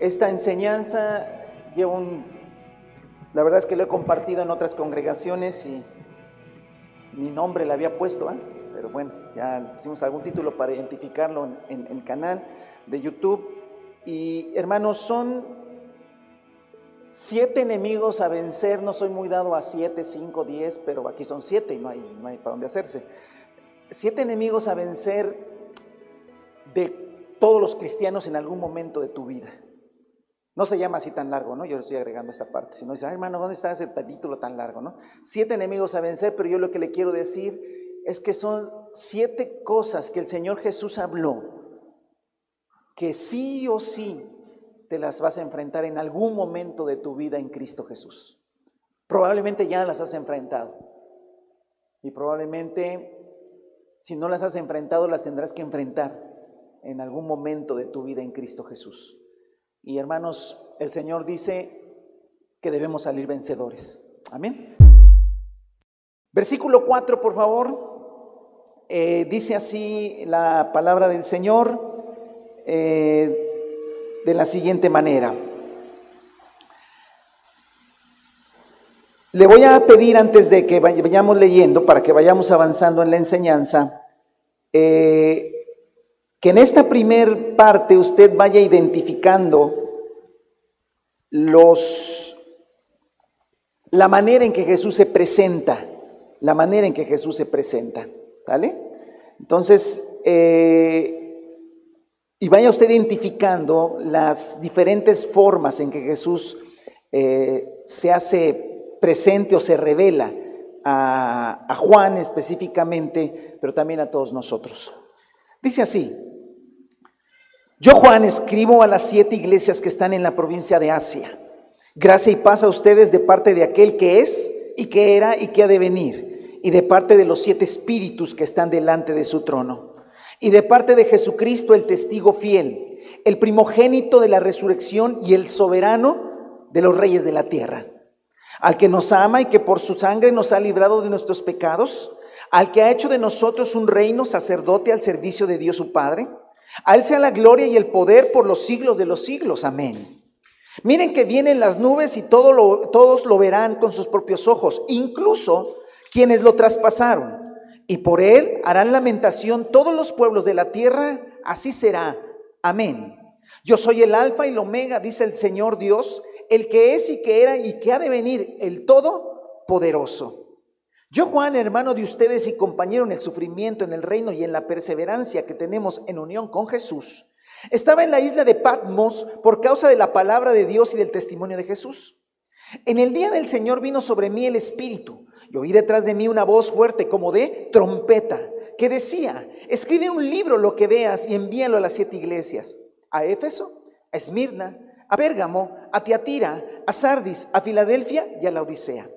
Esta enseñanza lleva un... La verdad es que lo he compartido en otras congregaciones y mi nombre le había puesto, ¿eh? pero bueno, ya hicimos algún título para identificarlo en, el canal de YouTube. Y hermanos, son siete enemigos a vencer. No soy muy dado a siete, cinco, diez, pero aquí son siete y no hay, no hay para dónde hacerse. Siete enemigos a vencer de todos los cristianos en algún momento de tu vida. No se llama así tan largo, ¿no? Yo estoy agregando esta parte. Si no dice, hermano, ¿dónde está ese título tan largo, no? Siete enemigos a vencer, pero yo lo que le quiero decir es que son siete cosas que el Señor Jesús habló, que sí o sí te las vas a enfrentar en algún momento de tu vida en Cristo Jesús. Probablemente ya las has enfrentado. Y probablemente, si no las has enfrentado, las tendrás que enfrentar en algún momento de tu vida en Cristo Jesús. Y hermanos, el Señor dice que debemos salir vencedores. Amén. Versículo 4, por favor. Eh, dice así la palabra del Señor eh, de la siguiente manera. Le voy a pedir antes de que vayamos leyendo, para que vayamos avanzando en la enseñanza, eh, que en esta primer parte usted vaya identificando los, la manera en que Jesús se presenta, la manera en que Jesús se presenta, ¿sale? Entonces, eh, y vaya usted identificando las diferentes formas en que Jesús eh, se hace presente o se revela a, a Juan específicamente, pero también a todos nosotros. Dice así, yo, Juan, escribo a las siete iglesias que están en la provincia de Asia. Gracia y paz a ustedes de parte de aquel que es y que era y que ha de venir, y de parte de los siete espíritus que están delante de su trono, y de parte de Jesucristo, el testigo fiel, el primogénito de la resurrección y el soberano de los reyes de la tierra, al que nos ama y que por su sangre nos ha librado de nuestros pecados, al que ha hecho de nosotros un reino sacerdote al servicio de Dios su Padre a Él sea la gloria y el poder por los siglos de los siglos. Amén. Miren que vienen las nubes y todos lo verán con sus propios ojos, incluso quienes lo traspasaron. Y por Él harán lamentación todos los pueblos de la tierra. Así será. Amén. Yo soy el alfa y el omega, dice el Señor Dios, el que es y que era y que ha de venir, el Todopoderoso. Yo, Juan, hermano de ustedes y compañero en el sufrimiento, en el reino y en la perseverancia que tenemos en unión con Jesús, estaba en la isla de Patmos por causa de la palabra de Dios y del testimonio de Jesús. En el día del Señor vino sobre mí el Espíritu y oí detrás de mí una voz fuerte como de trompeta que decía, escribe un libro lo que veas y envíalo a las siete iglesias, a Éfeso, a Esmirna, a Pérgamo, a Tiatira, a Sardis, a Filadelfia y a la Odisea.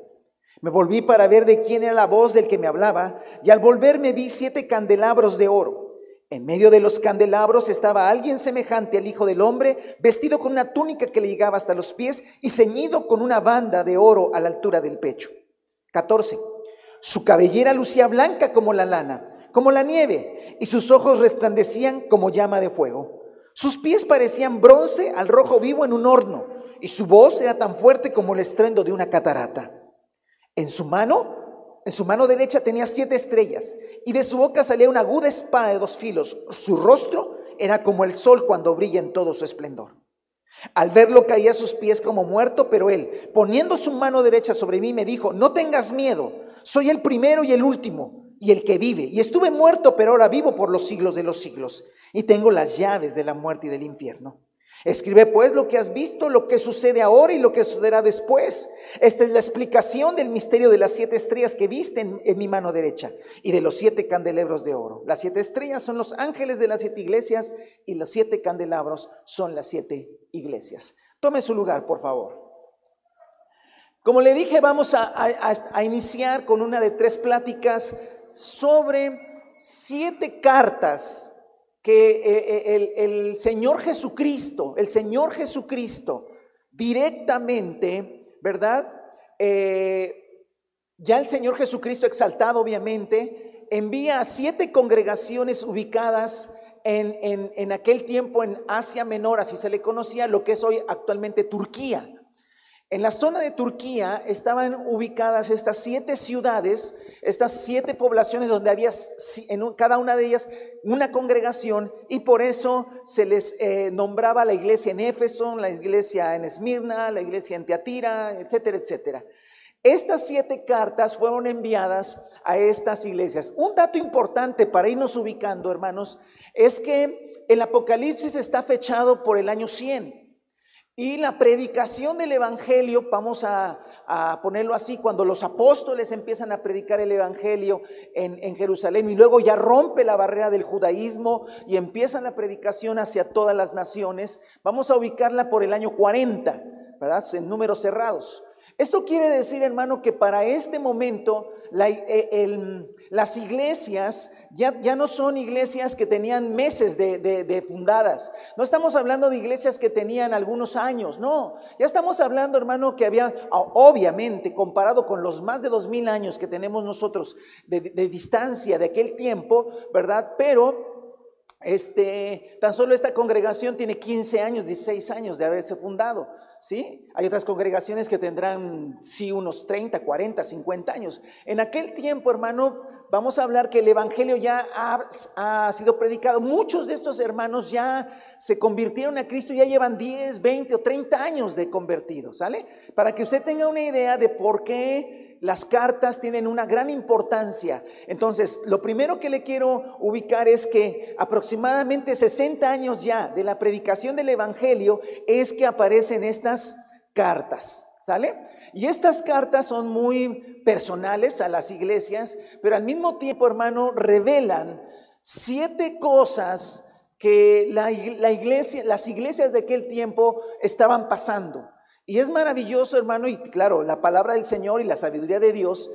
Me volví para ver de quién era la voz del que me hablaba, y al volverme vi siete candelabros de oro. En medio de los candelabros estaba alguien semejante al Hijo del Hombre, vestido con una túnica que le llegaba hasta los pies y ceñido con una banda de oro a la altura del pecho. 14. Su cabellera lucía blanca como la lana, como la nieve, y sus ojos resplandecían como llama de fuego. Sus pies parecían bronce al rojo vivo en un horno, y su voz era tan fuerte como el estruendo de una catarata. En su mano, en su mano derecha tenía siete estrellas y de su boca salía una aguda espada de dos filos. Su rostro era como el sol cuando brilla en todo su esplendor. Al verlo caía a sus pies como muerto, pero él, poniendo su mano derecha sobre mí, me dijo, no tengas miedo, soy el primero y el último y el que vive. Y estuve muerto, pero ahora vivo por los siglos de los siglos. Y tengo las llaves de la muerte y del infierno. Escribe pues lo que has visto, lo que sucede ahora y lo que sucederá después. Esta es la explicación del misterio de las siete estrellas que viste en, mi mano derecha y de los siete candelabros de oro. Las siete estrellas son los ángeles de las siete iglesias y los siete candelabros son las siete iglesias. Tome su lugar, por favor. Como le dije, vamos a iniciar con una de tres pláticas sobre siete cartas que eh, eh, el, Señor Jesucristo, el Señor Jesucristo directamente, ¿verdad? Eh, ya el Señor Jesucristo exaltado, obviamente, envía a siete congregaciones ubicadas en, en, aquel tiempo en Asia Menor, así se le conocía, lo que es hoy actualmente Turquía. En la zona de Turquía estaban ubicadas estas siete ciudades, estas siete poblaciones donde había en cada una de ellas una congregación y por eso se les eh, nombraba la iglesia en Éfeso, la iglesia en Esmirna, la iglesia en Teatira, etcétera, etcétera. Estas siete cartas fueron enviadas a estas iglesias. Un dato importante para irnos ubicando, hermanos, es que el Apocalipsis está fechado por el año 100 y la predicación del Evangelio, vamos a, ponerlo así, cuando los apóstoles empiezan a predicar el Evangelio en, en, Jerusalén y luego ya rompe la barrera del judaísmo y empiezan la predicación hacia todas las naciones, vamos a ubicarla por el año 40, ¿verdad? En números cerrados. Esto quiere decir, hermano, que para este momento eh, las iglesias ya, ya, no son iglesias que tenían meses de, fundadas. No estamos hablando de iglesias que tenían algunos años, no. Ya estamos hablando, hermano, que había, obviamente, comparado con los más de dos mil años que tenemos nosotros de, de distancia de aquel tiempo, ¿verdad? Pero este, tan solo esta congregación tiene 15 años, 16 años de haberse fundado. ¿Sí? Hay otras congregaciones que tendrán, sí, unos 30, 40, 50 años. En aquel tiempo, hermano, vamos a hablar que el Evangelio ya ha, sido predicado. Muchos de estos hermanos ya se convirtieron a Cristo, ya llevan 10, 20 o 30 años de convertidos, ¿sale? Para que usted tenga una idea de por qué las cartas tienen una gran importancia. Entonces, lo primero que le quiero ubicar es que aproximadamente 60 años ya de la predicación del Evangelio es que aparecen estas cartas, ¿sale? Y estas cartas son muy personales a las iglesias, pero al mismo tiempo, hermano, revelan siete cosas que la, iglesia, las iglesias de aquel tiempo estaban pasando. Y es maravilloso, hermano, y claro, la palabra del Señor y la sabiduría de Dios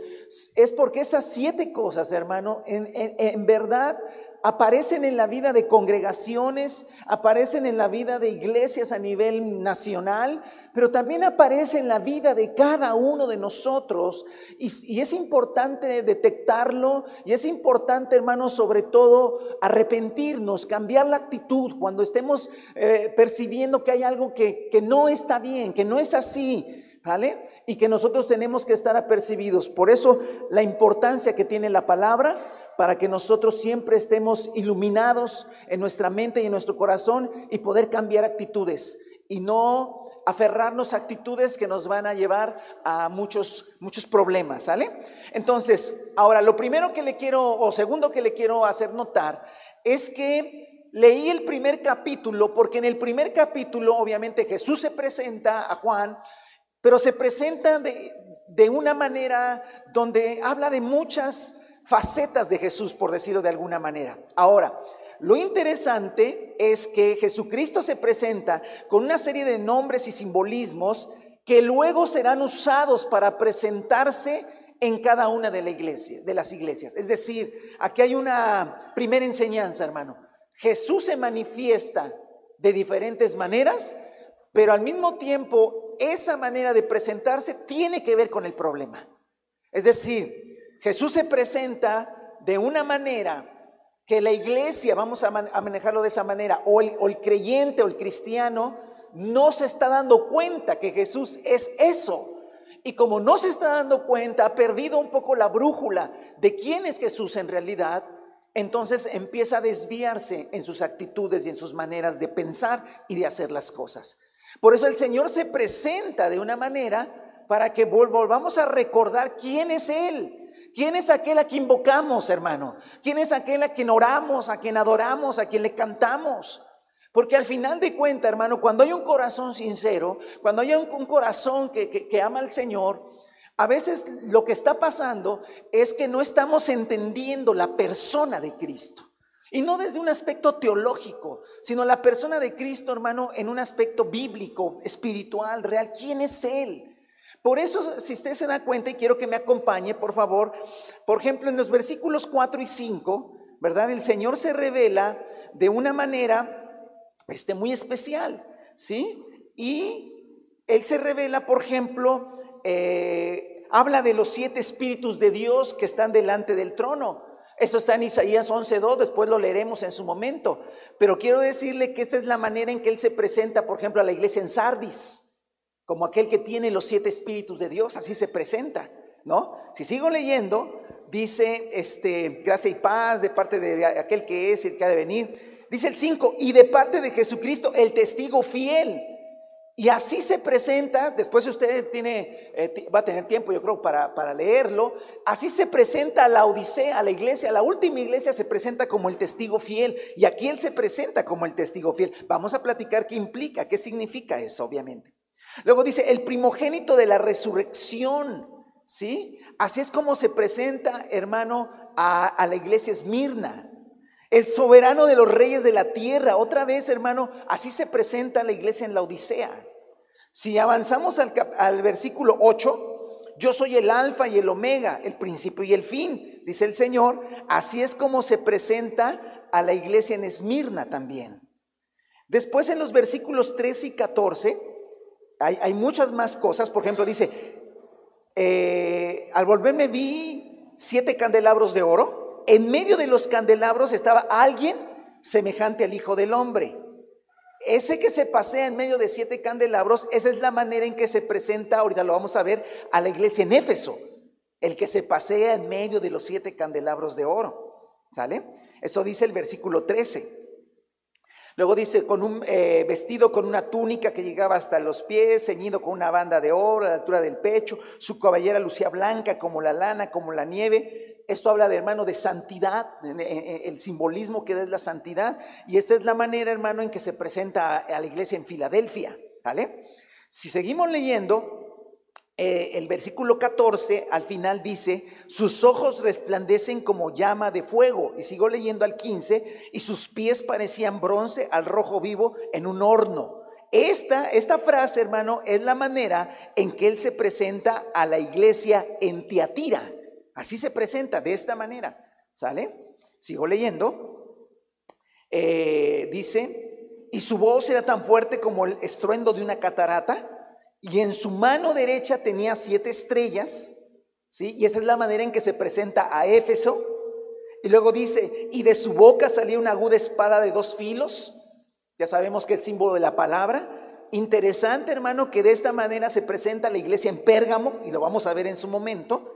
es porque esas siete cosas, hermano, en, en, verdad aparecen en la vida de congregaciones, aparecen en la vida de iglesias a nivel nacional, pero también aparece en la vida de cada uno de nosotros. Y, es importante detectarlo y es importante, hermanos, sobre todo arrepentirnos, cambiar la actitud cuando estemos eh, percibiendo que hay algo que, que no está bien, que no es así. ¿Vale? Y que nosotros tenemos que estar apercibidos. Por eso la importancia que tiene la palabra para que nosotros siempre estemos iluminados en nuestra mente y en nuestro corazón y poder cambiar actitudes y no aferrarnos a actitudes que nos van a llevar a muchos, muchos problemas, ¿sale? Entonces, ahora, lo primero que le quiero, o segundo que le quiero hacer notar, es que leí el primer capítulo, porque en el primer capítulo, obviamente, Jesús se presenta a Juan, pero se presenta de, de una manera donde habla de muchas facetas de Jesús, por decirlo de alguna manera. Ahora, lo interesante es que Jesucristo se presenta con una serie de nombres y simbolismos que luego serán usados para presentarse en cada una de, las iglesias. Es decir, aquí hay una primera enseñanza, hermano. Jesús se manifiesta de diferentes maneras, pero al mismo tiempo esa manera de presentarse tiene que ver con el problema. Es decir, Jesús se presenta de una manera que la iglesia, vamos a, manejarlo de esa manera, o el, o el creyente o el cristiano, no se está dando cuenta que Jesús es eso. Y como no se está dando cuenta, ha perdido un poco la brújula de quién es Jesús en realidad, entonces empieza a desviarse en sus actitudes y en sus maneras de pensar y de hacer las cosas. Por eso el Señor se presenta de una manera para que volvamos a recordar quién es Él. ¿Quién es aquel a quien invocamos, hermano? ¿Quién es aquel a quien oramos, a quien adoramos, a quien le cantamos? Porque al final de cuentas, hermano, cuando hay un corazón sincero, cuando hay un, corazón que, que ama al Señor, a veces lo que está pasando es que no estamos entendiendo la persona de Cristo. Y no desde un aspecto teológico, sino la persona de Cristo, hermano, en un aspecto bíblico, espiritual, real. ¿Quién es Él? Por eso, si usted se da cuenta, y quiero que me acompañe, por favor, por ejemplo, en los versículos 4 y 5, ¿verdad? El Señor se revela de una manera este, muy especial, ¿sí? Y Él se revela, por ejemplo, eh, habla de los siete espíritus de Dios que están delante del trono. Eso está en Isaías 11.2, después lo leeremos en su momento. Pero quiero decirle que esta es la manera en que Él se presenta, por ejemplo, a la iglesia en Sardis, como aquel que tiene los siete espíritus de Dios, así se presenta, ¿no? Si sigo leyendo, dice, este, gracia y paz de parte de aquel que es y que ha de venir. Dice el 5, y de parte de Jesucristo, el testigo fiel y así se presenta, después usted tiene, eh, va a tener tiempo yo creo para, para leerlo, así se presenta a la Odisea, a la iglesia, la última iglesia se presenta como el testigo fiel y aquí él se presenta como el testigo fiel. Vamos a platicar qué implica, qué significa eso, obviamente. Luego dice, el primogénito de la resurrección, ¿sí? Así es como se presenta, hermano, a, la iglesia Esmirna. El soberano de los reyes de la tierra. Otra vez, hermano, así se presenta la iglesia en la Odisea. Si avanzamos al, versículo 8, yo soy el alfa y el omega, el principio y el fin, dice el Señor. Así es como se presenta a la iglesia en Esmirna también. Después en los versículos 13 y 14 hay, muchas más cosas. Por ejemplo, dice, eh, al volverme vi siete candelabros de oro en medio de los candelabros estaba alguien semejante al Hijo del Hombre. Ese que se pasea en medio de siete candelabros, esa es la manera en que se presenta, ahorita lo vamos a ver, a la iglesia en Éfeso. El que se pasea en medio de los siete candelabros de oro. ¿Sale? Eso dice el versículo 13. Luego dice, con un eh, vestido con una túnica que llegaba hasta los pies, ceñido con una banda de oro a la altura del pecho, su cabellera lucía blanca como la lana, como la nieve, esto habla de hermano de santidad, el simbolismo que es la santidad. Y esta es la manera, hermano, en que se presenta a la iglesia en Filadelfia. ¿Vale? Si seguimos leyendo, eh, el versículo 14 al final dice, sus ojos resplandecen como llama de fuego. Y sigo leyendo al 15, y sus pies parecían bronce al rojo vivo en un horno. Esta, esta frase, hermano, es la manera en que él se presenta a la iglesia en Tiatira. Así se presenta, de esta manera. ¿Sale? Sigo leyendo. Eh, dice, y su voz era tan fuerte como el estruendo de una catarata, y en su mano derecha tenía siete estrellas, ¿sí? Y esa es la manera en que se presenta a Éfeso. Y luego dice, y de su boca salía una aguda espada de dos filos, ya sabemos que es símbolo de la palabra. Interesante, hermano, que de esta manera se presenta la iglesia en Pérgamo, y lo vamos a ver en su momento.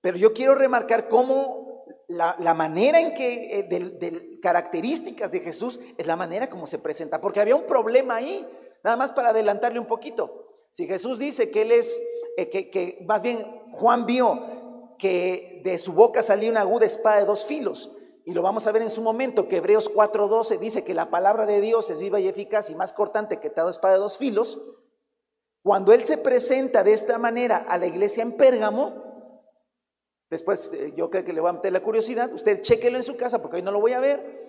Pero yo quiero remarcar cómo la, manera en que, eh, de, características de Jesús, es la manera como se presenta, porque había un problema ahí, nada más para adelantarle un poquito. Si Jesús dice que Él es, eh, que, más bien Juan vio que de su boca salía una aguda espada de dos filos, y lo vamos a ver en su momento, que Hebreos 4:12 dice que la palabra de Dios es viva y eficaz y más cortante que toda espada de dos filos. Cuando Él se presenta de esta manera a la iglesia en Pérgamo, Después eh, yo creo que le va a meter la curiosidad. Usted chequelo en su casa porque hoy no lo voy a ver.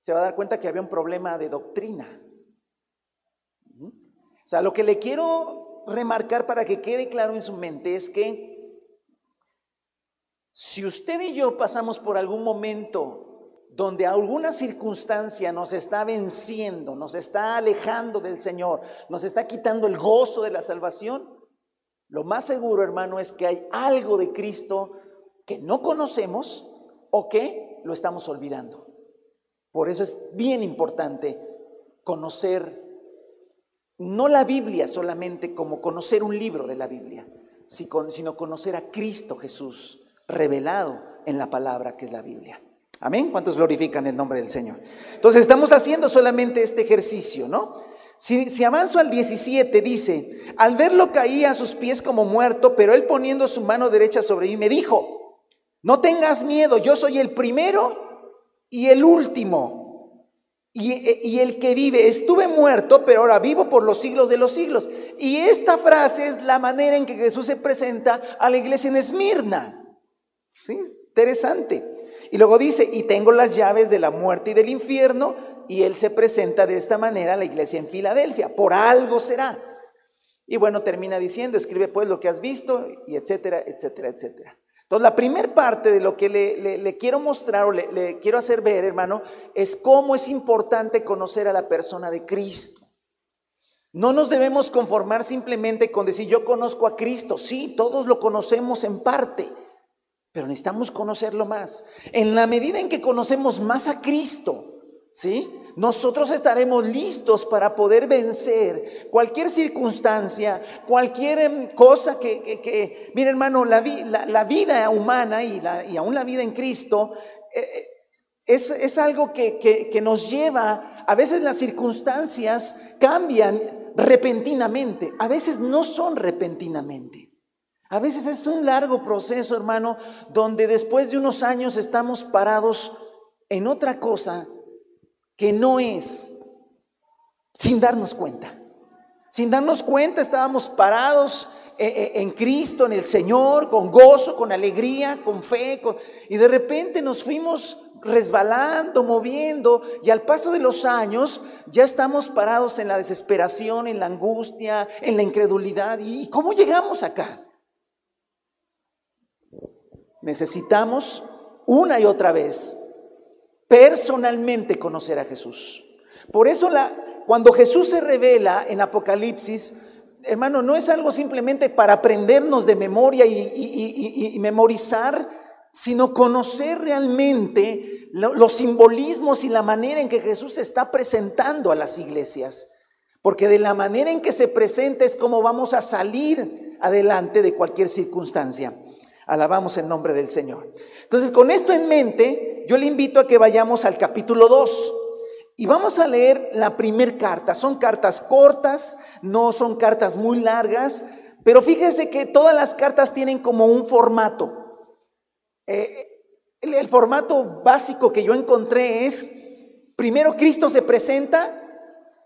Se va a dar cuenta que había un problema de doctrina. O sea, lo que le quiero remarcar para que quede claro en su mente es que si usted y yo pasamos por algún momento donde alguna circunstancia nos está venciendo, nos está alejando del Señor, nos está quitando el gozo de la salvación, lo más seguro, hermano, es que hay algo de Cristo que no conocemos o que lo estamos olvidando. Por eso es bien importante conocer no la Biblia solamente como conocer un libro de la Biblia, sino conocer a Cristo Jesús revelado en la palabra que es la Biblia. Amén. ¿Cuántos glorifican el nombre del Señor? Entonces estamos haciendo solamente este ejercicio, ¿no? Si, si, avanzo al 17, dice, al verlo caía a sus pies como muerto, pero él poniendo su mano derecha sobre mí me dijo, no tengas miedo, yo soy el primero y el último. Y, el que vive, estuve muerto, pero ahora vivo por los siglos de los siglos. Y esta frase es la manera en que Jesús se presenta a la iglesia en Esmirna. ¿Sí? Interesante. Y luego dice, y tengo las llaves de la muerte y del infierno, y él se presenta de esta manera a la iglesia en Filadelfia. Por algo será. Y bueno, termina diciendo, escribe pues lo que has visto, y etcétera, etcétera, etcétera. Entonces, la primera parte de lo que le, quiero mostrar o le, quiero hacer ver, hermano, es cómo es importante conocer a la persona de Cristo. No nos debemos conformar simplemente con decir yo conozco a Cristo. Sí, todos lo conocemos en parte, pero necesitamos conocerlo más. En la medida en que conocemos más a Cristo, ¿sí? Nosotros estaremos listos para poder vencer cualquier circunstancia, cualquier em, cosa que, mire hermano, la, la, vida humana y, la, aún la vida en Cristo eh, eh, es, es, algo que, que nos lleva, a veces las circunstancias cambian repentinamente, a veces no son repentinamente. A veces es un largo proceso, hermano, donde después de unos años estamos parados en otra cosa que no es sin darnos cuenta. Sin darnos cuenta estábamos parados eh, eh, en Cristo, en el Señor, con gozo, con alegría, con fe, y de repente nos fuimos resbalando, moviendo, y al paso de los años ya estamos parados en la desesperación, en la angustia, en la incredulidad. ¿Y cómo llegamos acá? Necesitamos una y otra vez personalmente conocer a Jesús. Por eso la, cuando Jesús se revela en Apocalipsis, hermano, no es algo simplemente para aprendernos de memoria y, memorizar, sino conocer realmente los simbolismos y la manera en que Jesús se está presentando a las iglesias. Porque de la manera en que se presenta es como vamos a salir adelante de cualquier circunstancia. Alabamos el nombre del Señor. Entonces, con esto en mente, yo le invito a que vayamos al capítulo 2 y vamos a leer la primer carta. Son cartas cortas, no son cartas muy largas, pero fíjese que todas las cartas tienen como un formato. Eh, el formato básico que yo encontré es, primero Cristo se presenta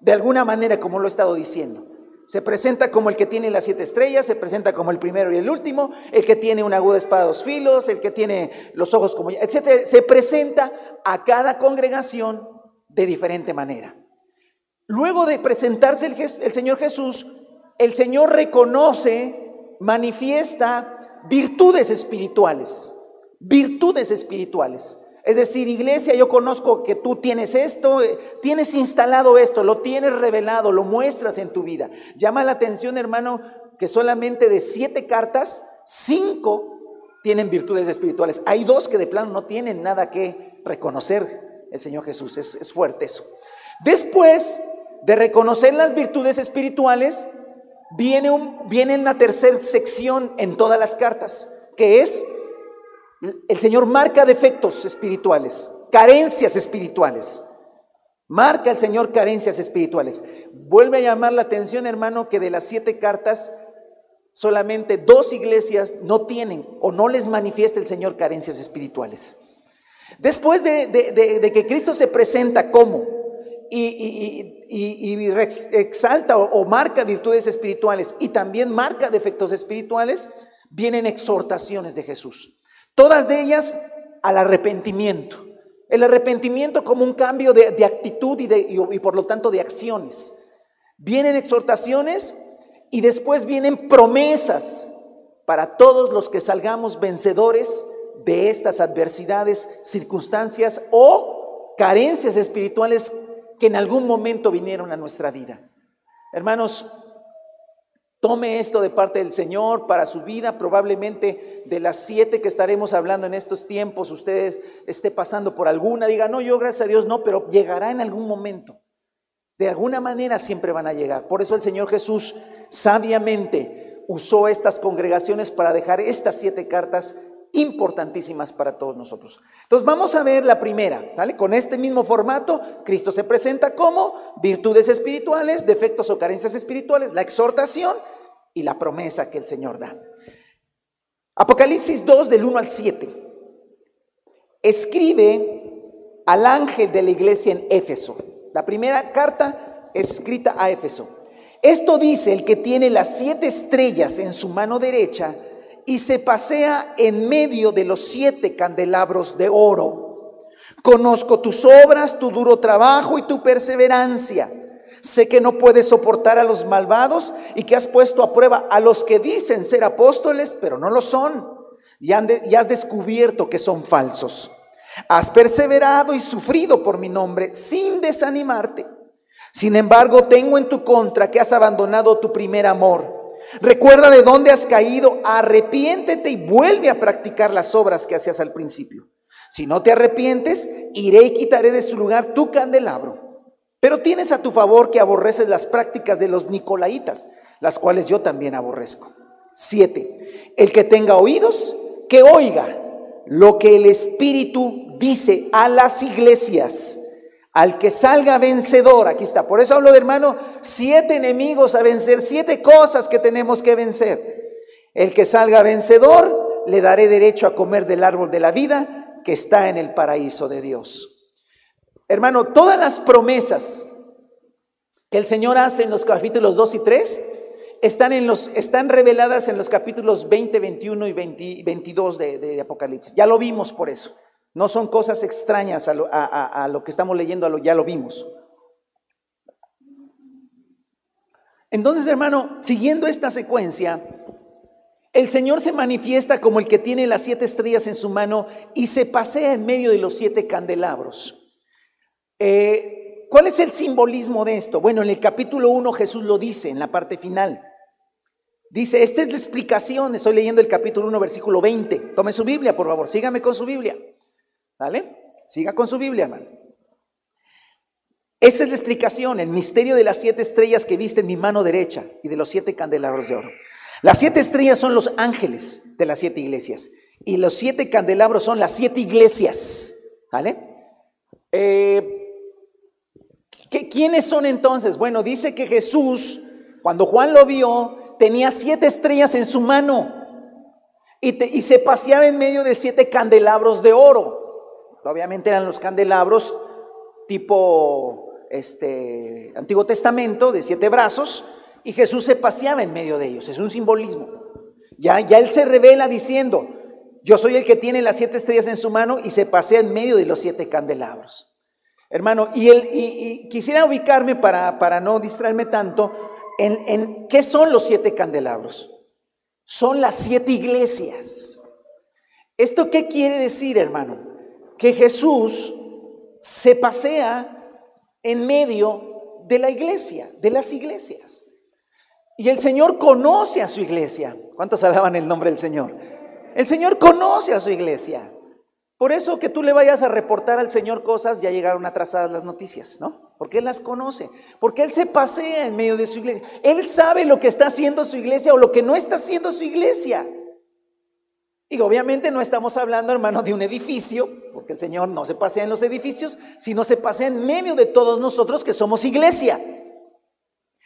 de alguna manera, como lo he estado diciendo. Se presenta como el que tiene las siete estrellas, se presenta como el primero y el último, el que tiene una aguda espada dos filos, el que tiene los ojos como, etcétera. Se presenta a cada congregación de diferente manera. Luego de presentarse el, el Señor Jesús, el Señor reconoce, manifiesta virtudes espirituales, virtudes espirituales. Es decir, iglesia, yo conozco que tú tienes esto, eh, tienes instalado esto, lo tienes revelado, lo muestras en tu vida. Llama la atención, hermano, que solamente de siete cartas, cinco tienen virtudes espirituales. Hay dos que de plano no tienen nada que reconocer el Señor Jesús. Es, fuerte eso. Después de reconocer las virtudes espirituales, viene, un, viene una tercera sección en todas las cartas, que es el Señor marca defectos espirituales, carencias espirituales. Marca el Señor carencias espirituales. Vuelve a llamar la atención, hermano, que de las siete cartas, solamente dos iglesias no tienen o no les manifiesta el Señor carencias espirituales. Después de, que Cristo se presenta como y, exalta o marca virtudes espirituales y también marca defectos espirituales, vienen exhortaciones de Jesús. Todas de ellas al arrepentimiento. El arrepentimiento como un cambio de, actitud y, de, y por lo tanto de acciones. Vienen exhortaciones y después vienen promesas para todos los que salgamos vencedores de estas adversidades, circunstancias o carencias espirituales que en algún momento vinieron a nuestra vida. Hermanos, Tome esto de parte del Señor para su vida. Probablemente de las siete que estaremos hablando en estos tiempos, usted esté pasando por alguna. Diga, no, yo gracias a Dios no, pero llegará en algún momento. De alguna manera siempre van a llegar. Por eso el Señor Jesús sabiamente usó estas congregaciones para dejar estas siete cartas importantísimas para todos nosotros. Entonces vamos a ver la primera, ¿vale? Con este mismo formato, Cristo se presenta como virtudes espirituales, defectos o carencias espirituales, la exhortación y la promesa que el Señor da. Apocalipsis 2 del 1 al 7. Escribe al ángel de la iglesia en Éfeso. La primera carta es escrita a Éfeso. Esto dice el que tiene las siete estrellas en su mano derecha y se pasea en medio de los siete candelabros de oro. Conozco tus obras, tu duro trabajo y tu perseverancia. Sé que no puedes soportar a los malvados y que has puesto a prueba a los que dicen ser apóstoles, pero no lo son. Y, has descubierto que son falsos. Has perseverado y sufrido por mi nombre sin desanimarte. Sin embargo, tengo en tu contra que has abandonado tu primer amor. Recuerda de dónde has caído, arrepiéntete y vuelve a practicar las obras que hacías al principio. Si no te arrepientes, iré y quitaré de su lugar tu candelabro. Pero tienes a tu favor que aborreces las prácticas de los nicolaitas, las cuales yo también aborrezco. Siete, el que tenga oídos, que oiga lo que el Espíritu dice a las iglesias. Al que salga vencedor, aquí está. Por eso hablo de hermano, siete enemigos a vencer, siete cosas que tenemos que vencer. El que salga vencedor, le daré derecho a comer del árbol de la vida que está en el paraíso de Dios. Hermano, todas las promesas que el Señor hace en los capítulos 2 y 3 están, en los, están reveladas en los capítulos 20, 21 y 22 de, de Apocalipsis. Ya lo vimos por eso. No son cosas extrañas a lo, que estamos leyendo, a lo, ya lo vimos. Entonces, hermano, siguiendo esta secuencia, el Señor se manifiesta como el que tiene las siete estrellas en su mano y se pasea en medio de los siete candelabros. Eh, ¿Cuál es el simbolismo de esto? Bueno, en el capítulo 1 Jesús lo dice en la parte final. Dice, esta es la explicación, estoy leyendo el capítulo 1, versículo 20. Tome su Biblia, por favor, sígame con su Biblia. ¿Vale? Siga con su Biblia, hermano. Esa es la explicación, el misterio de las siete estrellas que viste en mi mano derecha y de los siete candelabros de oro. Las siete estrellas son los ángeles de las siete iglesias y los siete candelabros son las siete iglesias. ¿Vale? Eh, ¿Quiénes son entonces? Bueno, dice que Jesús, cuando Juan lo vio, tenía siete estrellas en su mano y, y se paseaba en medio de siete candelabros de oro. Obviamente eran los candelabros tipo este Antiguo Testamento de siete brazos y Jesús se paseaba en medio de ellos. Es un simbolismo. Ya, ya él se revela diciendo, yo soy el que tiene las siete estrellas en su mano y se pasea en medio de los siete candelabros. Hermano, y, él, y, quisiera ubicarme para, para no distraerme tanto en, en qué son los siete candelabros. Son las siete iglesias. ¿Esto qué quiere decir, hermano? Que Jesús se pasea en medio de la iglesia, de las iglesias. Y el Señor conoce a su iglesia. ¿Cuántos alaban el nombre del Señor? El Señor conoce a su iglesia. Por eso que tú le vayas a reportar al Señor cosas, ya llegaron atrasadas las noticias, ¿no? Porque Él las conoce, porque Él se pasea en medio de su iglesia. Él sabe lo que está haciendo su iglesia o lo que no está haciendo su iglesia. Y obviamente no estamos hablando, hermano, de un edificio, porque el Señor no se pasea en los edificios, sino se pasea en medio de todos nosotros que somos iglesia.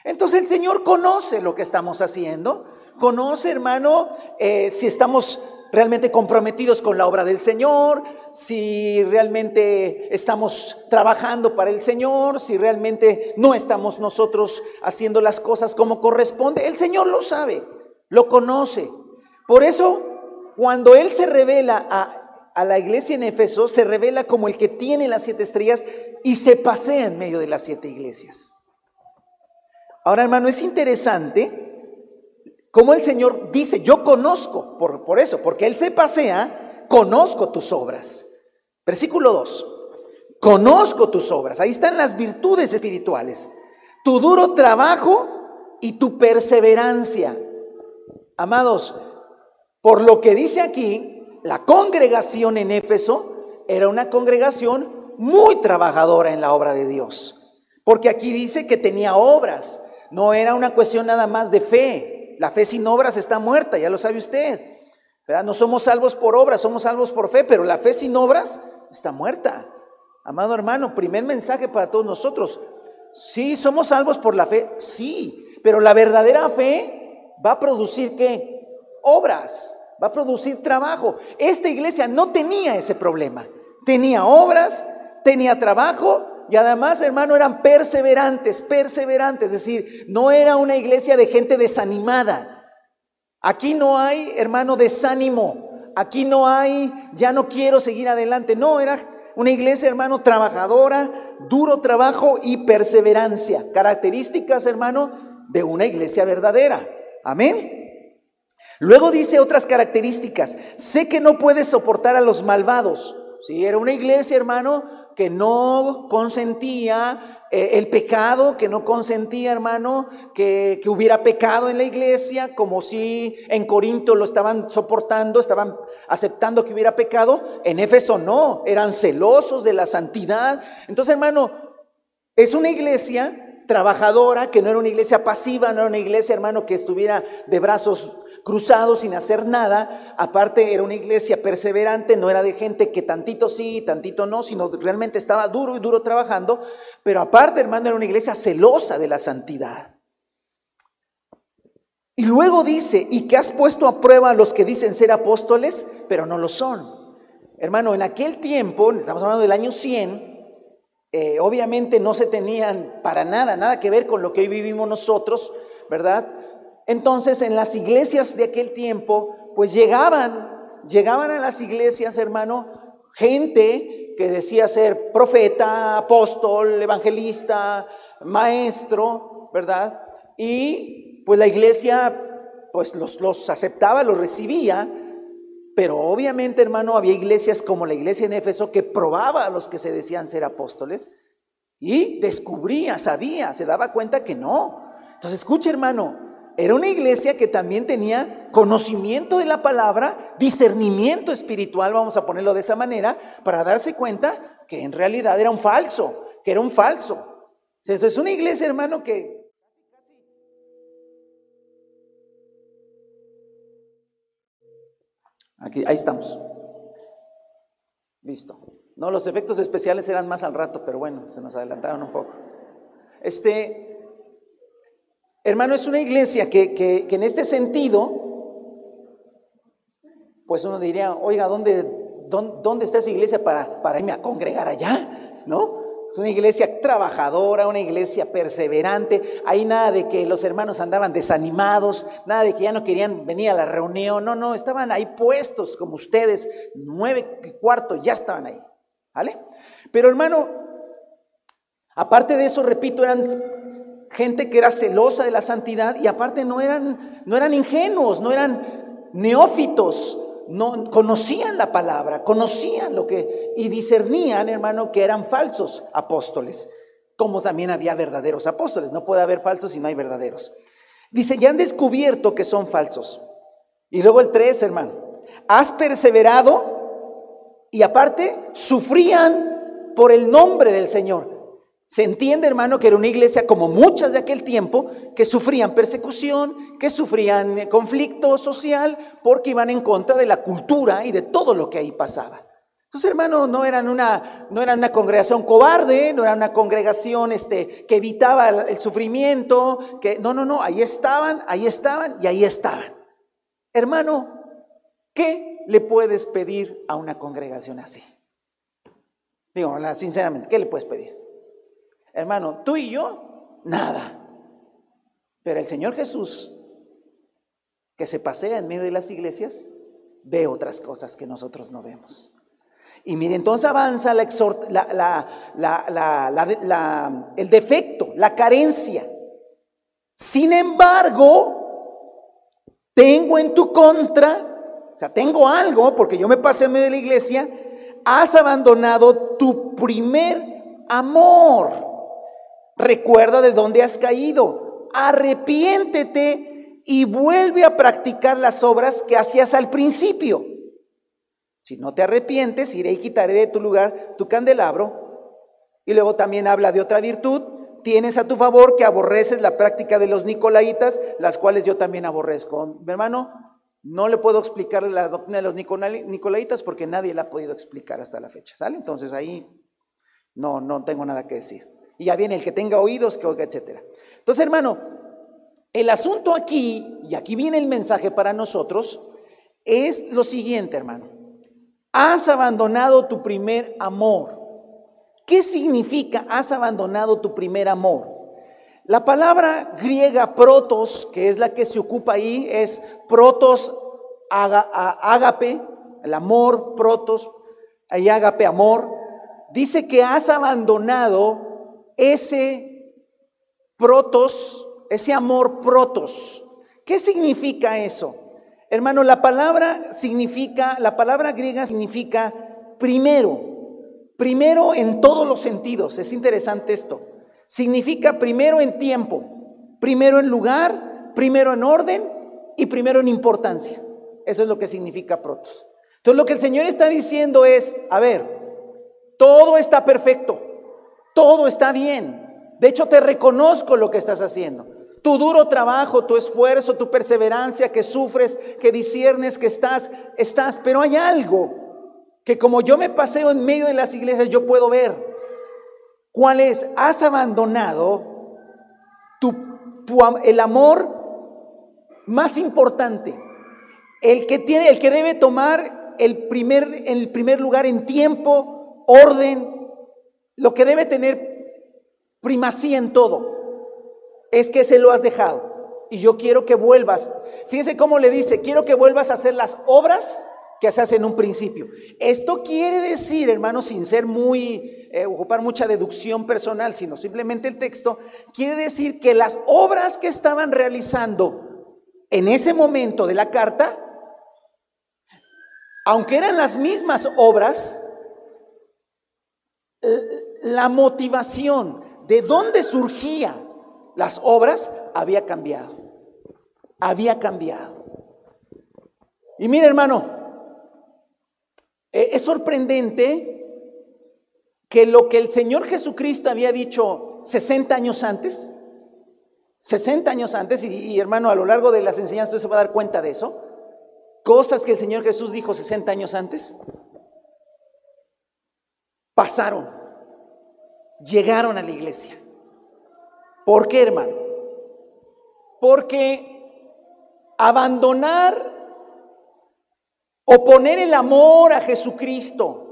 Entonces el Señor conoce lo que estamos haciendo, conoce, hermano, eh, si estamos realmente comprometidos con la obra del Señor, si realmente estamos trabajando para el Señor, si realmente no estamos nosotros haciendo las cosas como corresponde. El Señor lo sabe, lo conoce. Por eso cuando Él se revela a, la iglesia en Éfeso, se revela como el que tiene las siete estrellas y se pasea en medio de las siete iglesias. Ahora, hermano, es interesante como el Señor dice, yo conozco, por, por eso, porque Él se pasea, conozco tus obras. Versículo 2, conozco tus obras, ahí están las virtudes espirituales, tu duro trabajo y tu perseverancia. Amados, por lo que dice aquí, la congregación en Éfeso era una congregación muy trabajadora en la obra de Dios. Porque aquí dice que tenía obras. No era una cuestión nada más de fe. La fe sin obras está muerta, ya lo sabe usted. No somos salvos por obras, somos salvos por fe, pero la fe sin obras está muerta. Amado hermano, primer mensaje para todos nosotros. Sí, somos salvos por la fe, sí, pero la verdadera fe va a producir qué? Obras, va a producir trabajo. Esta iglesia no tenía ese problema. Tenía obras, tenía trabajo y además, hermano, eran perseverantes, perseverantes. Es decir, no era una iglesia de gente desanimada. Aquí no hay, hermano, desánimo. Aquí no hay, ya no quiero seguir adelante. No, era una iglesia, hermano, trabajadora, duro trabajo y perseverancia. Características, hermano, de una iglesia verdadera. Amén. Luego dice otras características. Sé que no puedes soportar a los malvados. Si era una iglesia, hermano, que no consentía eh, el pecado, que no consentía, hermano, que, que, hubiera pecado en la iglesia, como si en Corinto lo estaban soportando, estaban aceptando que hubiera pecado. En Éfeso no, eran celosos de la santidad. Entonces, hermano, es una iglesia trabajadora, que no era una iglesia pasiva, no era una iglesia, hermano, que estuviera de brazos cruzado sin hacer nada. Aparte era una iglesia perseverante, no era de gente que tantito sí, tantito no, sino realmente estaba duro y duro trabajando. Pero aparte, hermano, era una iglesia celosa de la santidad. Y luego dice, y que has puesto a prueba a los que dicen ser apóstoles, pero no lo son. Hermano, en aquel tiempo, estamos hablando del año 100, eh, obviamente no se tenían para nada, nada que ver con lo que hoy vivimos nosotros, ¿verdad? Entonces en las iglesias de aquel tiempo, pues llegaban, llegaban a las iglesias, hermano, gente que decía ser profeta, apóstol, evangelista, maestro, ¿verdad? Y pues la iglesia pues los, los aceptaba, los recibía, pero obviamente, hermano, había iglesias como la iglesia en Éfeso que probaba a los que se decían ser apóstoles y descubría, sabía, se daba cuenta que no. Entonces, escuche, hermano, era una iglesia que también tenía conocimiento de la palabra, discernimiento espiritual, vamos a ponerlo de esa manera, para darse cuenta que en realidad era un falso, que era un falso. Eso es una iglesia, hermano, que... Aquí, ahí estamos. Listo. No, los efectos especiales eran más al rato, pero bueno, se nos adelantaron un poco. Este, Hermano, es una iglesia que, en este sentido, pues uno diría, oiga, ¿dónde, dónde, está esa iglesia para, para irme a congregar allá? ¿No? Es una iglesia trabajadora, una iglesia perseverante. Hay nada de que los hermanos andaban desanimados, nada de que ya no querían venir a la reunión. No, no, estaban ahí puestos como ustedes, nueve y cuarto, ya estaban ahí. ¿Vale? Pero hermano, aparte de eso, repito, eran gente que era celosa de la santidad y aparte no eran, no eran ingenuos, no eran neófitos, no conocían la palabra, conocían lo que y discernían, hermano, que eran falsos apóstoles, como también había verdaderos apóstoles. No puede haber falsos si no hay verdaderos. Dice, ya han descubierto que son falsos. Y luego el 3, hermano, has perseverado y aparte sufrían por el nombre del Señor. Se entiende, hermano, que era una iglesia como muchas de aquel tiempo que sufrían persecución, que sufrían eh, conflicto social, porque iban en contra de la cultura y de todo lo que ahí pasaba. Entonces, hermano, no eran una, no eran una congregación cobarde, no era una congregación este, que evitaba el, sufrimiento, que no, no, no, ahí estaban, ahí estaban y ahí estaban. Hermano, ¿qué le puedes pedir a una congregación así? Digo, sinceramente, ¿qué le puedes pedir? Hermano, tú y yo, nada. Pero el Señor Jesús, que se pasea en medio de las iglesias, ve otras cosas que nosotros no vemos. Y mire, entonces avanza la, la, el defecto, la carencia. Sin embargo, tengo en tu contra, o sea, tengo algo, porque yo me pasé en medio de la iglesia, has abandonado tu primer amor. Recuerda de dónde has caído. Arrepiéntete y vuelve a practicar las obras que hacías al principio. Si no te arrepientes, iré y quitaré de tu lugar tu candelabro. Y luego también habla de otra virtud. Tienes a tu favor que aborreces la práctica de los nicolaitas, las cuales yo también aborrezco. Mi hermano, no le puedo explicar la doctrina de los nicolaitas porque nadie la ha podido explicar hasta la fecha. ¿Sale? Entonces ahí no, no tengo nada que decir. Y ya viene el que tenga oídos, que oiga, etc. Entonces, hermano, el asunto aquí, y aquí viene el mensaje para nosotros, es lo siguiente, hermano. Has abandonado tu primer amor. ¿Qué significa has abandonado tu primer amor? La palabra griega protos, que es la que se ocupa ahí, es protos ágape, el amor, protos, y ágape, amor. Dice que has abandonado ese protos, ese amor protos. ¿Qué significa eso? Hermano, la palabra significa, la palabra griega significa primero, primero en todos los sentidos. Es interesante esto. Significa primero en tiempo, primero en lugar, primero en orden y primero en importancia. Eso es lo que significa protos. Entonces lo que el Señor está diciendo es, a ver, todo está perfecto, todo está bien. De hecho, te reconozco lo que estás haciendo. Tu duro trabajo, tu esfuerzo, tu perseverancia, que sufres, que disiernes, que estás, estás. Pero hay algo que como yo me paseo en medio de las iglesias, yo puedo ver. ¿Cuál es? Has abandonado tu, el amor más importante, el que tiene, el que debe tomar el primer, el primer lugar en tiempo, orden, lo que debe tener primacía en todo es que se lo has dejado. Y yo quiero que vuelvas. Fíjese cómo le dice, quiero que vuelvas a hacer las obras que se hacen en un principio. Esto quiere decir, hermano, sin ser muy, eh, ocupar mucha deducción personal, sino simplemente el texto, quiere decir que las obras que estaban realizando en ese momento de la carta, aunque eran las mismas obras, la motivación, de dónde surgía las obras, había cambiado. Había cambiado. Y mire, hermano, eh, es sorprendente que lo que el Señor Jesucristo había dicho 60 años antes, 60 años antes, y, hermano, a lo largo de las enseñanzas usted se va a dar cuenta de eso, cosas que el Señor Jesús dijo 60 años antes, pasaron, llegaron a la iglesia. ¿Por qué, hermano? Porque abandonar o poner el amor a Jesucristo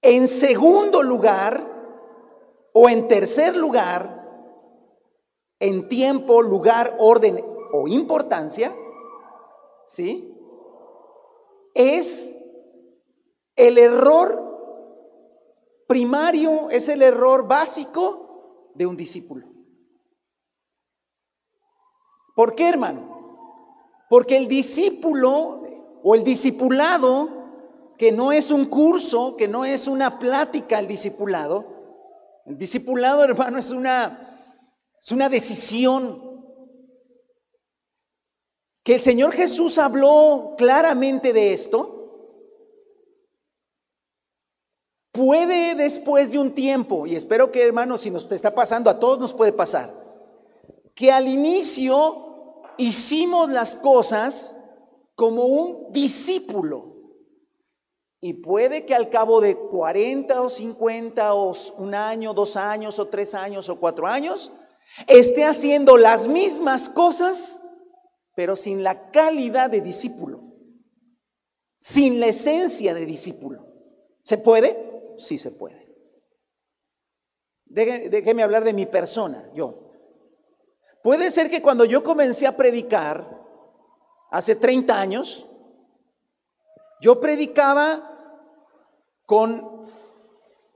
en segundo lugar o en tercer lugar, en tiempo, lugar, orden o importancia, ¿sí? Es el error primario, es el error básico de un discípulo. ¿Por qué, hermano? Porque el discípulo o el discipulado, que no es un curso, que no es una plática el discipulado, el discipulado, hermano, es una, es una decisión. Que el Señor Jesús habló claramente de esto puede después de un tiempo, y espero que hermano, si nos está pasando, a todos nos puede pasar, que al inicio hicimos las cosas como un discípulo. Y puede que al cabo de 40 o 50 o un año, dos años o tres años o cuatro años, esté haciendo las mismas cosas, pero sin la calidad de discípulo, sin la esencia de discípulo. ¿Se puede? Sí se puede. Déjeme hablar de mi persona, yo. Puede ser que cuando yo comencé a predicar, hace 30 años, yo predicaba con,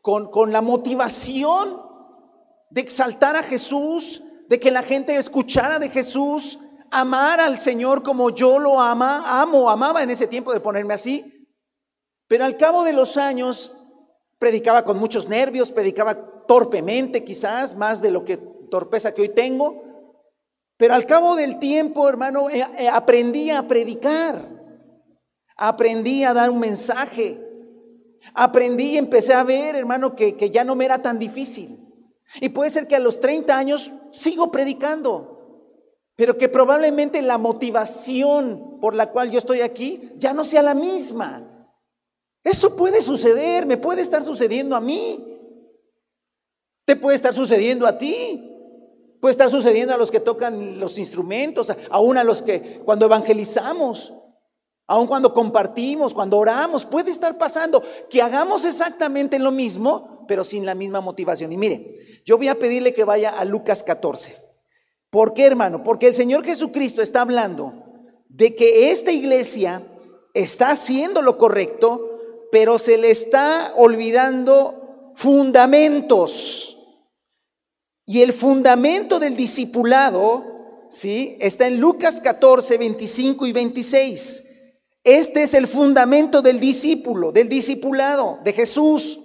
con, con, la motivación de exaltar a Jesús, de que la gente escuchara de Jesús, amar al Señor como yo lo ama, amo, amaba en ese tiempo de ponerme así. Pero al cabo de los años predicaba con muchos nervios, predicaba torpemente quizás, más de lo que torpeza que hoy tengo. Pero al cabo del tiempo, hermano, eh, eh, aprendí a predicar, aprendí a dar un mensaje, aprendí y empecé a ver, hermano, que, que ya no me era tan difícil. Y puede ser que a los 30 años sigo predicando, pero que probablemente la motivación por la cual yo estoy aquí ya no sea la misma. Eso puede suceder, me puede estar sucediendo a mí. Te puede estar sucediendo a ti. Puede estar sucediendo a los que tocan los instrumentos, aún a los que cuando evangelizamos, aún cuando compartimos, cuando oramos, puede estar pasando que hagamos exactamente lo mismo, pero sin la misma motivación. Y mire, yo voy a pedirle que vaya a Lucas 14. ¿Por qué, hermano? Porque el Señor Jesucristo está hablando de que esta iglesia está haciendo lo correcto, pero se le está olvidando fundamentos. Y el fundamento del discipulado, ¿sí? Está en Lucas 14, 25 y 26. Este es el fundamento del discípulo, del discipulado de Jesús.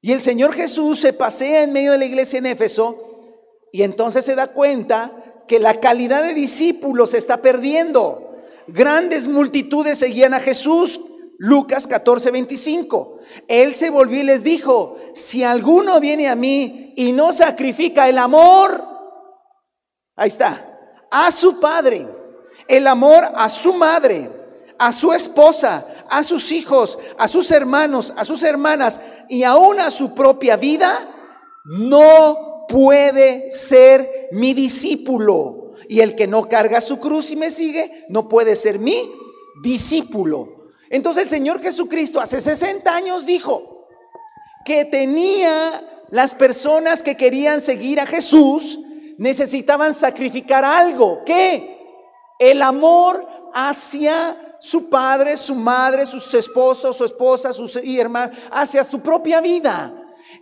Y el Señor Jesús se pasea en medio de la iglesia en Éfeso y entonces se da cuenta que la calidad de discípulos se está perdiendo. Grandes multitudes seguían a Jesús. Lucas 14, 25. Él se volvió y les dijo, si alguno viene a mí y no sacrifica el amor, ahí está, a su padre, el amor a su madre, a su esposa, a sus hijos, a sus hermanos, a sus hermanas y aún a su propia vida, no puede ser mi discípulo. Y el que no carga su cruz y me sigue, no puede ser mi discípulo. Entonces el Señor Jesucristo hace 60 años dijo que tenía las personas que querían seguir a Jesús, necesitaban sacrificar algo. ¿Qué? El amor hacia su padre, su madre, sus esposos, su esposa, sus hermanos, hacia su propia vida.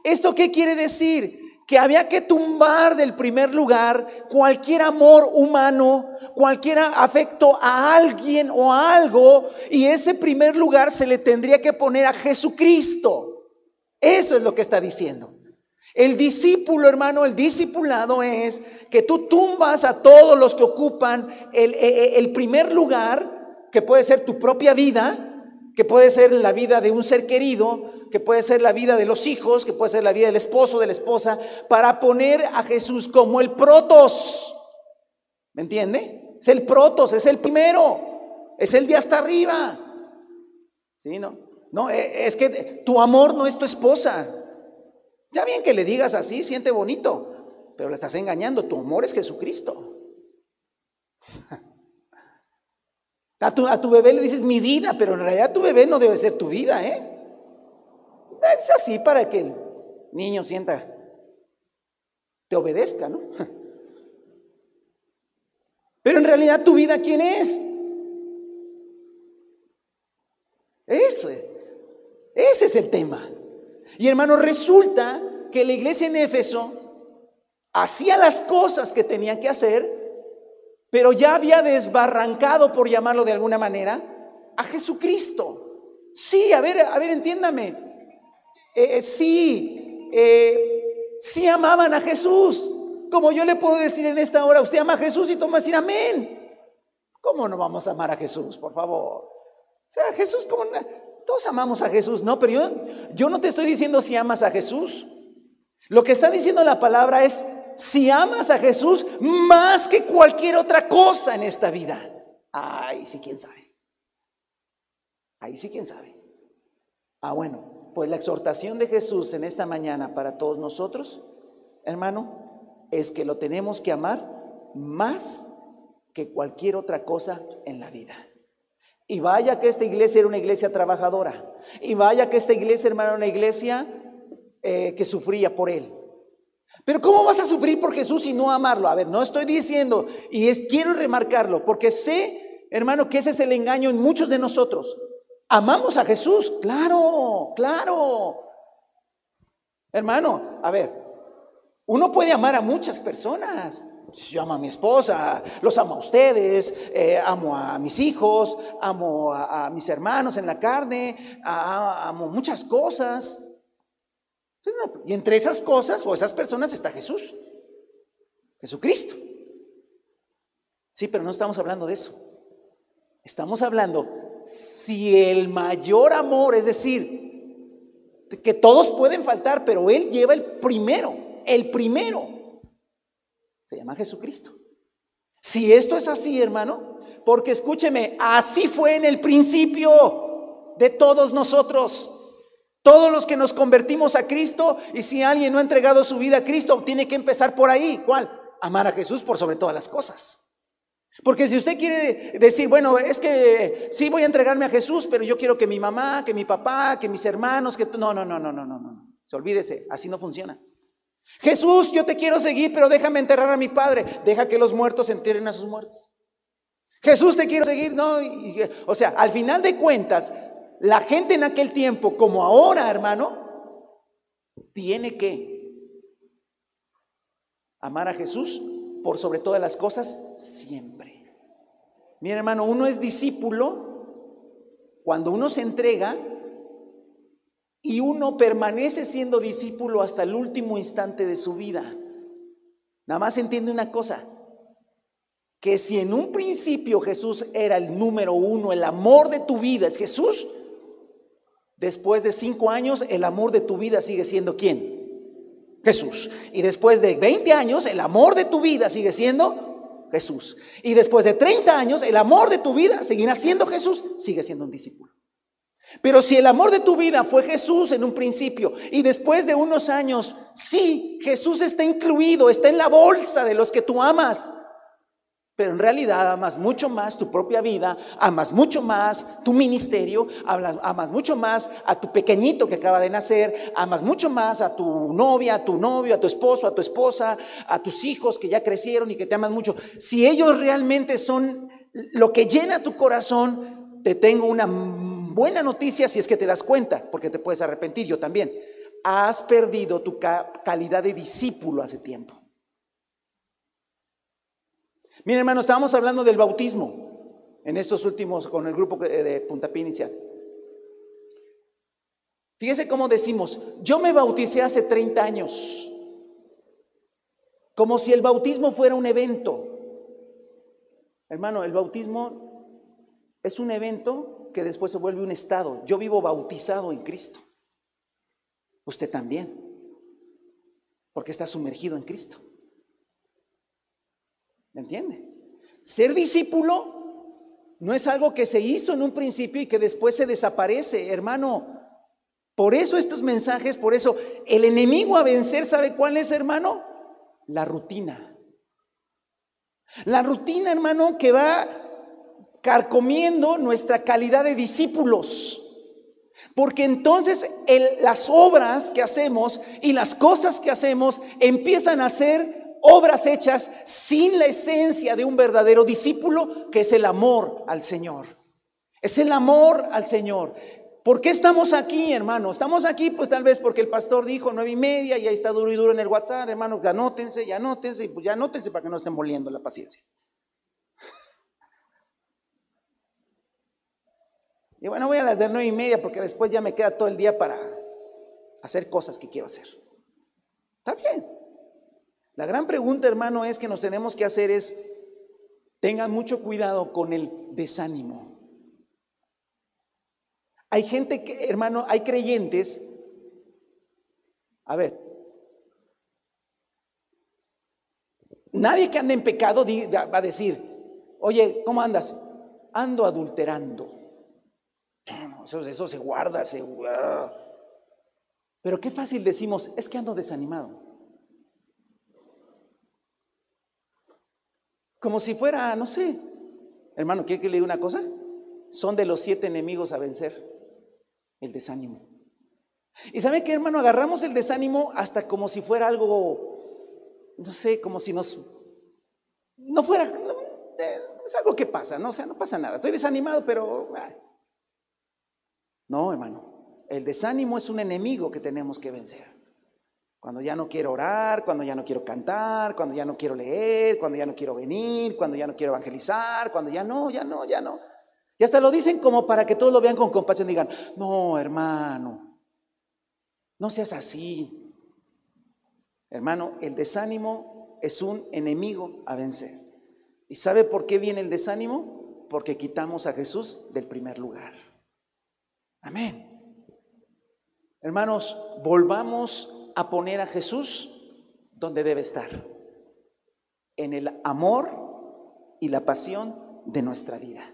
¿Esto qué quiere decir? Que había que tumbar del primer lugar cualquier amor humano, cualquier afecto a alguien o a algo, y ese primer lugar se le tendría que poner a Jesucristo. Eso es lo que está diciendo. El discípulo, hermano, el discipulado es que tú tumbas a todos los que ocupan el, el primer lugar que puede ser tu propia vida, que puede ser la vida de un ser querido, que puede ser la vida de los hijos, que puede ser la vida del esposo, de la esposa, para poner a Jesús como el protos. ¿Me entiende? Es el protos, es el primero, es el de hasta arriba. ¿Sí? No, no, e, es que tu amor no es tu esposa. Ya bien que le digas así, siente bonito, pero le estás engañando. Tu amor es Jesucristo. A tu, a tu bebé le dices mi vida, pero en realidad tu bebé no debe ser tu vida, ¿eh? Es así para que el niño sienta, te obedezca, ¿no? Pero en realidad tu vida, ¿quién es? Ese, ese es el tema. Y hermano, resulta que la iglesia en Éfeso hacía las cosas que tenía que hacer, pero ya había desbarrancado, por llamarlo de alguna manera, a Jesucristo. Sí, a ver, a ver, entiéndame. Eh, eh, sí, eh, sí amaban a Jesús. Como yo le puedo decir en esta hora, usted ama a Jesús y toma decir amén. ¿Cómo no vamos a amar a Jesús, por favor? O sea, Jesús, como todos amamos a Jesús, no, pero yo, yo no te estoy diciendo si amas a Jesús. Lo que está diciendo la palabra es si amas a Jesús más que cualquier otra cosa en esta vida. Ay, sí, quién sabe. Ahí sí, quién sabe. Ah, bueno, pues la exhortación de Jesús en esta mañana para todos nosotros, hermano, es que lo tenemos que amar más que cualquier otra cosa en la vida. Y vaya que esta iglesia era una iglesia trabajadora. Y vaya que esta iglesia, hermano, era una iglesia eh, que sufría por él. Pero ¿cómo vas a sufrir por Jesús y no amarlo? A ver, no estoy diciendo, y es, quiero remarcarlo, porque sé, hermano, que ese es el engaño en muchos de nosotros. Amamos a Jesús, claro, claro. Hermano, a ver, uno puede amar a muchas personas. Yo amo a mi esposa, los amo a ustedes, eh, amo a mis hijos, amo a, mis hermanos en la carne, amo muchas cosas. Y entre esas cosas o esas personas está Jesús, Jesucristo. Sí, pero no estamos hablando de eso. Estamos hablando si el mayor amor, es decir, que todos pueden faltar, pero Él lleva el primero, el primero, se llama Jesucristo. Si esto es así, hermano, porque escúcheme, así fue en el principio de todos nosotros. Todos los que nos convertimos a Cristo y si alguien no ha entregado su vida a Cristo, tiene que empezar por ahí. ¿Cuál? Amar a Jesús por sobre todas las cosas. Porque si usted quiere decir, bueno, es que sí voy a entregarme a Jesús, pero yo quiero que mi mamá, que mi papá, que mis hermanos, que... No, no, no, no, no, no, no. Se olvídese, así no funciona. Jesús, yo te quiero seguir, pero déjame enterrar a mi padre. Deja que los muertos entierren a sus muertos. Jesús, te quiero seguir, no. o sea, al final de cuentas, la gente en aquel tiempo, como ahora, hermano, tiene que amar a Jesús por sobre todas las cosas siempre. Mi hermano, uno es discípulo cuando uno se entrega y uno permanece siendo discípulo hasta el último instante de su vida. Nada más entiende una cosa, que si en un principio Jesús era el número uno, el amor de tu vida es Jesús, después de cinco años el amor de tu vida sigue siendo quién? Jesús. Y después de 20 años el amor de tu vida sigue siendo Jesús. Y después de 30 años el amor de tu vida seguirá siendo Jesús, sigue siendo un discípulo. Pero si el amor de tu vida fue Jesús en un principio y después de unos años, sí, Jesús está incluido, está en la bolsa de los que tú amas. Pero en realidad amas mucho más tu propia vida, amas mucho más tu ministerio, amas mucho más a tu pequeñito que acaba de nacer, amas mucho más a tu novia, a tu novio, a tu esposo, a tu esposa, a tus hijos que ya crecieron y que te aman mucho. Si ellos realmente son lo que llena tu corazón, te tengo una buena noticia si es que te das cuenta, porque te puedes arrepentir, yo también. Has perdido tu calidad de discípulo hace tiempo. Miren, hermano, estábamos hablando del bautismo en estos últimos, con el grupo de Puntapié Inicial. Fíjese cómo decimos, yo me bauticé hace 30 años, como si el bautismo fuera un evento. Hermano, el bautismo es un evento que después se vuelve un estado. Yo vivo bautizado en Cristo. Usted también. Porque está sumergido en Cristo. ¿Me entiende? Ser discípulo no es algo que se hizo en un principio y que después se desaparece, hermano. Por eso estos mensajes, por eso el enemigo a vencer, ¿sabe cuál es, hermano? La rutina. La rutina, hermano, que va carcomiendo nuestra calidad de discípulos. Porque entonces las obras que hacemos y las cosas que hacemos empiezan a ser obras hechas sin la esencia de un verdadero discípulo, que es el amor al Señor. Es el amor al Señor. ¿Por qué estamos aquí, hermano? Estamos aquí, pues tal vez porque el pastor dijo nueve y media y ahí está duro y duro en el WhatsApp, hermano, anótense, ya anótense, y pues ya anótense para que no estén moliendo la paciencia. Y bueno, voy a las de nueve y media porque después ya me queda todo el día para hacer cosas que quiero hacer. Está bien. La gran pregunta, hermano, es que nos tenemos que hacer es, tengan mucho cuidado con el desánimo. Hay gente que, hermano, hay creyentes, a ver, nadie que ande en pecado va a decir, oye, ¿cómo andas? Ando adulterando. Eso, se guarda, se... Pero qué fácil decimos, es que ando desanimado. Como si fuera, no sé, hermano, ¿quiere que le diga una cosa? Son de los siete enemigos a vencer, el desánimo. Y sabe que, hermano, agarramos el desánimo hasta como si fuera algo, no sé, como si nos, no fuera, es algo que pasa, ¿no? Sea, no pasa nada. Estoy desanimado, pero... No, hermano, el desánimo es un enemigo que tenemos que vencer. Cuando ya no quiero orar, cuando ya no quiero cantar, cuando ya no quiero leer, cuando ya no quiero venir, cuando ya no quiero evangelizar, cuando ya no, ya no, ya no. Y hasta lo dicen como para que todos lo vean con compasión y digan, no, hermano, no seas así. Hermano, el desánimo es un enemigo a vencer. ¿Y sabe por qué viene el desánimo? Porque quitamos a Jesús del primer lugar. Amén. Hermanos, volvamos a poner a Jesús donde debe estar, en el amor y la pasión de nuestra vida.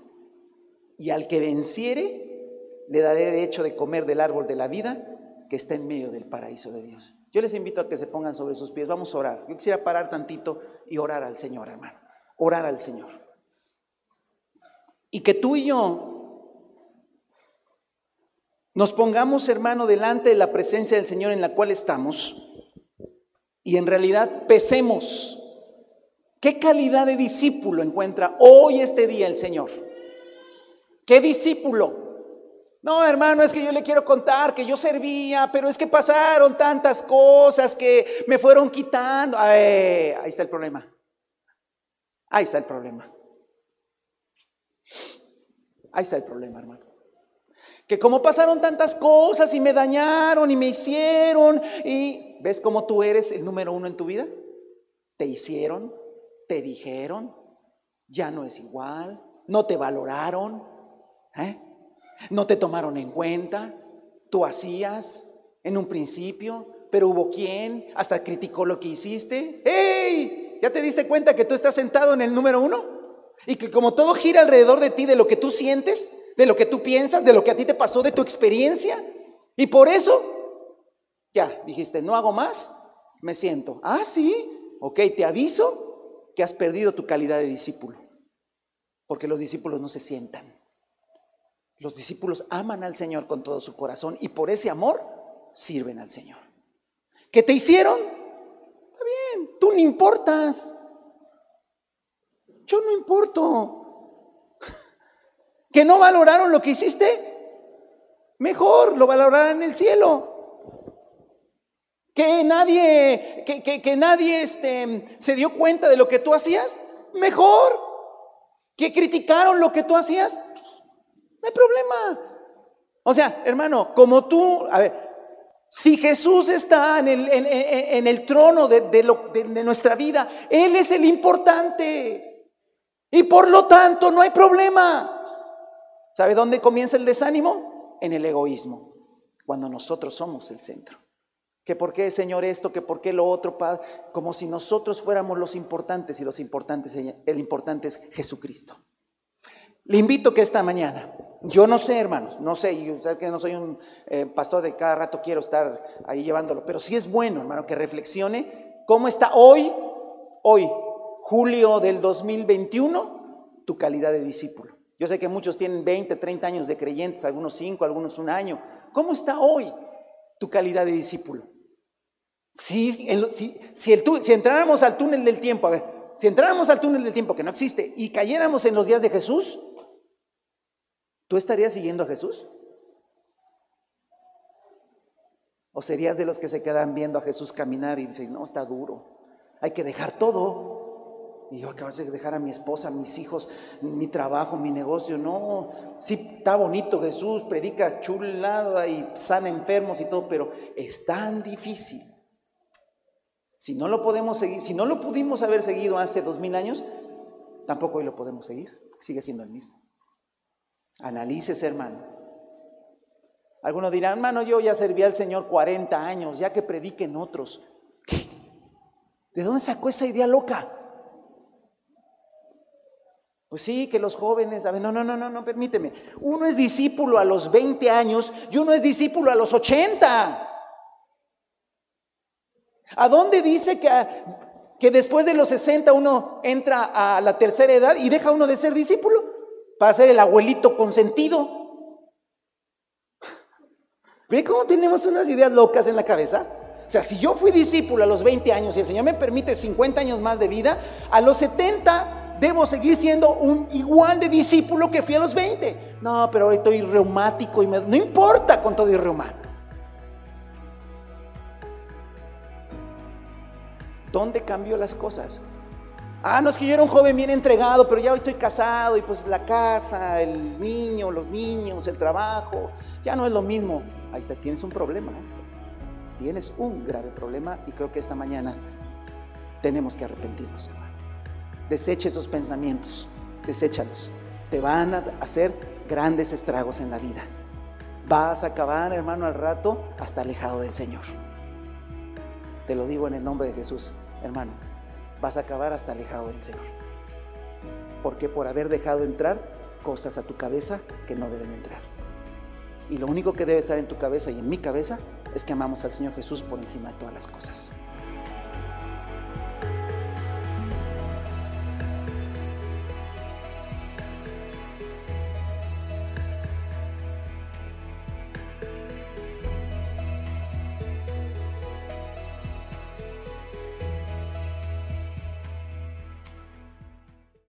Y al que venciere, le daré derecho de comer del árbol de la vida que está en medio del paraíso de Dios. Yo les invito a que se pongan sobre sus pies. Vamos a orar. Yo quisiera parar tantito y orar al Señor, hermano. Orar al Señor. Y que tú y yo nos pongamos, hermano, delante de la presencia del Señor en la cual estamos y en realidad pesemos qué calidad de discípulo encuentra hoy este día el Señor. ¿Qué discípulo? No, hermano, es que yo le quiero contar que yo servía, pero es que pasaron tantas cosas que me fueron quitando. ahí está el problema. Ahí está el problema. Ahí está el problema, hermano. Que como pasaron tantas cosas y me dañaron y me hicieron y ves cómo tú eres el número uno en tu vida. Te hicieron, te dijeron, ya no es igual, no te valoraron, ¿eh? no te tomaron en cuenta, tú hacías en un principio, pero hubo quien hasta criticó lo que hiciste. ¡Hey! ¿Ya te diste cuenta que tú estás sentado en el número uno? Y que como todo gira alrededor de ti, de lo que tú sientes, de lo que tú piensas, de lo que a ti te pasó, de tu experiencia. Y por eso, ya, dijiste, no hago más, me siento. Ah, sí, ok, te aviso que has perdido tu calidad de discípulo. Porque los discípulos no se sientan. Los discípulos aman al Señor con todo su corazón y por ese amor sirven al Señor. ¿Qué te hicieron? Está bien, tú no importas. Yo no importo. ¿Que no valoraron lo que hiciste? Mejor, lo valorarán en el cielo. Que nadie, que, que, nadie este, se dio cuenta de lo que tú hacías, mejor. Que criticaron lo que tú hacías, no hay problema. O sea, hermano, como tú, a ver, si Jesús está en el, en, el trono de, de nuestra vida, Él es el importante. Y por lo tanto no hay problema. ¿Sabe dónde comienza el desánimo? En el egoísmo, cuando nosotros somos el centro. Que por qué, Señor, esto, que por qué lo otro, Padre, como si nosotros fuéramos los importantes y los importantes, el importante es Jesucristo. Le invito que esta mañana yo no sé, hermanos, no sé, yo sé que no soy un eh, pastor de cada rato quiero estar ahí llevándolo, pero sí es bueno, hermano, que reflexione cómo está hoy, hoy, julio del 2021, tu calidad de discípulo. Yo sé que muchos tienen 20, 30 años de creyentes, algunos 5, algunos un año. ¿Cómo está hoy tu calidad de discípulo? Si, si, el, si entráramos al túnel del tiempo, a ver, si entráramos al túnel del tiempo que no existe y cayéramos en los días de Jesús, ¿Tú estarías siguiendo a Jesús? ¿O serías de los que se quedan viendo a Jesús caminar y dicen, no, está duro, hay que dejar todo? Y yo acabas de dejar a mi esposa, mis hijos, mi trabajo, mi negocio. No, sí, está bonito Jesús, predica chulada y sana enfermos y todo, pero es tan difícil. Si no lo podemos seguir, si no lo pudimos haber seguido hace dos mil años, tampoco hoy lo podemos seguir, sigue siendo el mismo. Analícese, hermano. Algunos dirán, hermano, yo ya serví al Señor 40 años, ya que prediquen otros. ¿De dónde sacó esa idea loca? Pues sí, que los jóvenes, a ver, no, no, no, no, no, permíteme. Uno es discípulo a los 20 años y uno es discípulo a los 80. ¿A dónde dice que, que después de los 60 uno entra a la tercera edad y deja uno de ser discípulo? para ser el abuelito consentido. ¿Ve cómo tenemos unas ideas locas en la cabeza? O sea, si yo fui discípulo a los 20 años y el Señor me permite 50 años más de vida, a los 70 debo seguir siendo un igual de discípulo que fui a los 20. No, pero hoy estoy reumático y me... no importa con todo y reuma. ¿Dónde cambió las cosas? Ah, no es que yo era un joven bien entregado, pero ya hoy estoy casado y pues la casa, el niño, los niños, el trabajo, ya no es lo mismo. Ahí está, tienes un problema. ¿eh? Tienes un grave problema y creo que esta mañana tenemos que arrepentirnos. Deseche esos pensamientos, deséchalos. Te van a hacer grandes estragos en la vida. Vas a acabar, hermano, al rato hasta alejado del Señor. Te lo digo en el nombre de Jesús, hermano vas a acabar hasta alejado del Señor. Porque por haber dejado entrar cosas a tu cabeza que no deben entrar. Y lo único que debe estar en tu cabeza y en mi cabeza es que amamos al Señor Jesús por encima de todas las cosas.